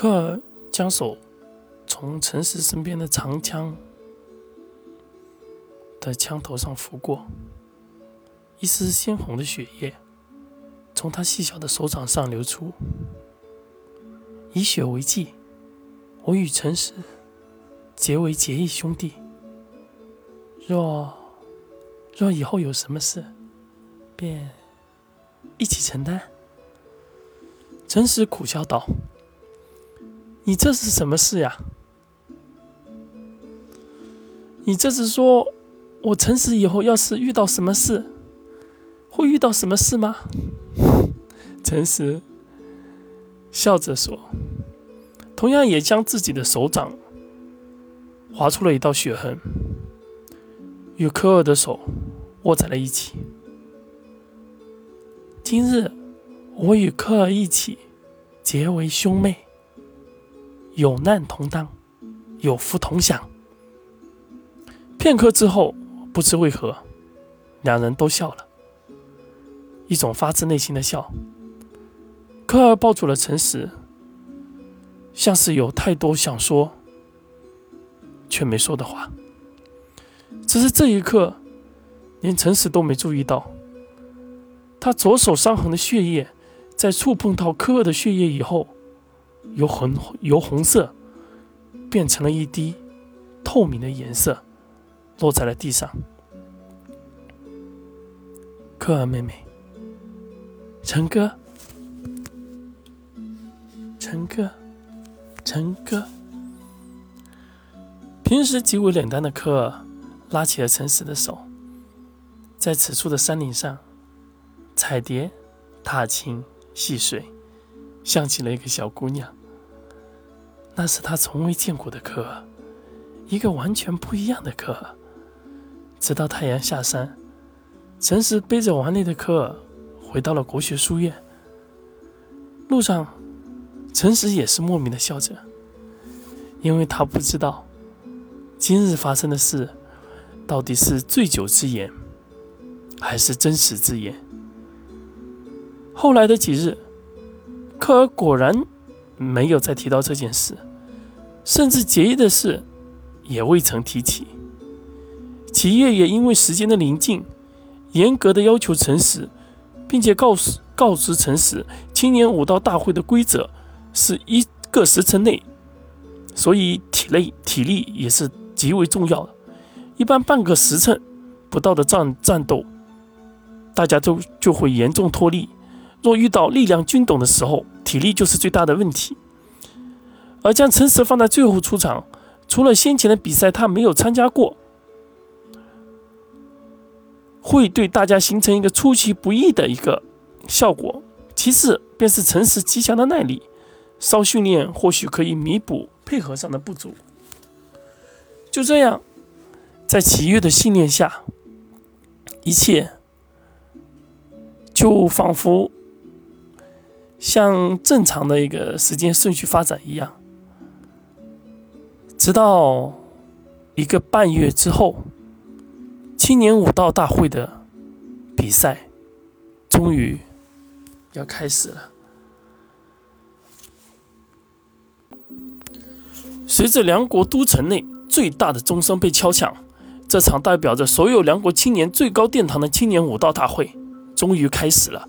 科尔将手从陈实身边的长枪的枪头上拂过，一丝鲜红的血液从他细小的手掌上流出。以血为祭，我与陈实结为结义兄弟。若若以后有什么事，便一起承担。陈实苦笑道：“你这是什么事呀？你这是说，我诚实以后要是遇到什么事，会遇到什么事吗？”诚实笑着说，同样也将自己的手掌划出了一道血痕，与科尔的手握在了一起。今日。我与科尔一起结为兄妹，有难同当，有福同享。片刻之后，不知为何，两人都笑了，一种发自内心的笑。科尔抱住了诚实，像是有太多想说却没说的话。只是这一刻，连诚实都没注意到，他左手伤痕的血液。在触碰到科尔的血液以后，由红由红色变成了一滴透明的颜色，落在了地上。科尔妹妹，陈哥，陈哥，陈哥。平时极为冷淡的科尔拉起了陈实的手，在此处的山岭上，彩蝶踏青。戏水，像起了一个小姑娘。那是他从未见过的科尔，一个完全不一样的科尔。直到太阳下山，陈实背着玩累的科尔回到了国学书院。路上，陈实也是莫名的笑着，因为他不知道今日发生的事到底是醉酒之言，还是真实之言。后来的几日，科尔果然没有再提到这件事，甚至结义的事也未曾提起。企业也因为时间的临近，严格的要求诚实，并且告诉告知诚实，青年武道大会的规则是一个时辰内，所以体内体力也是极为重要的。一般半个时辰不到的战战斗，大家都就会严重脱力。若遇到力量均等的时候，体力就是最大的问题。而将陈实放在最后出场，除了先前的比赛他没有参加过，会对大家形成一个出其不意的一个效果。其次便是陈实极强的耐力，稍训练或许可以弥补配合上的不足。就这样，在齐越的信念下，一切就仿佛。像正常的一个时间顺序发展一样，直到一个半月之后，青年武道大会的比赛终于要开始了。随着梁国都城内最大的钟声被敲响，这场代表着所有梁国青年最高殿堂的青年武道大会终于开始了。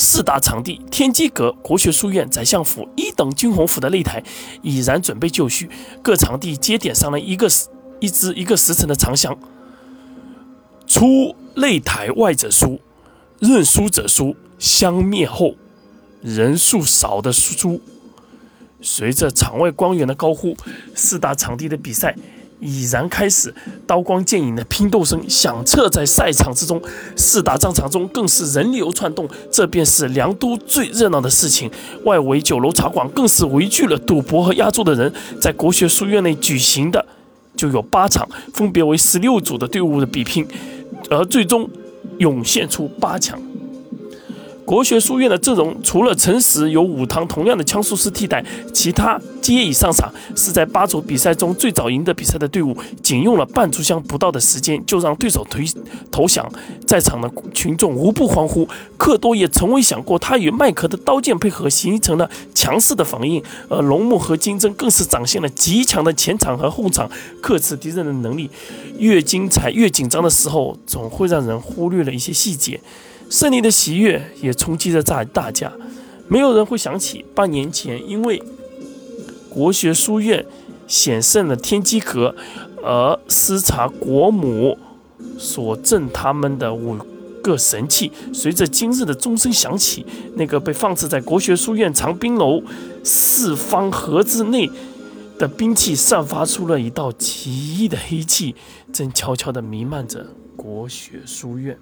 四大场地：天机阁、国学书院、宰相府、一等军红府的擂台已然准备就绪，各场地皆点上了一个时一支一个时辰的长香。出擂台外者输，认输者输。香灭后，人数少的输。随着场外官员的高呼，四大场地的比赛。已然开始，刀光剑影的拼斗声响彻在赛场之中，四大战场中更是人流窜动，这便是梁都最热闹的事情。外围酒楼茶馆更是围聚了赌博和压轴的人，在国学书院内举行的就有八场，分别为十六组的队伍的比拼，而最终涌现出八强。国学书院的阵容除了陈实有武堂同样的枪术师替代，其他皆已上场。是在八组比赛中最早赢得比赛的队伍，仅用了半炷香不到的时间就让对手投投降，在场的群众无不欢呼。克多也从未想过，他与麦克的刀剑配合形成了强势的反应，而龙木和金针更是展现了极强的前场和后场克制敌人的能力。越精彩越紧张的时候，总会让人忽略了一些细节。胜利的喜悦也冲击着大大家，没有人会想起半年前因为国学书院险胜了天机阁，而失察国母所赠他们的五个神器。随着今日的钟声响起，那个被放置在国学书院藏兵楼四方盒子内的兵器，散发出了一道奇异的黑气，正悄悄地弥漫着国学书院。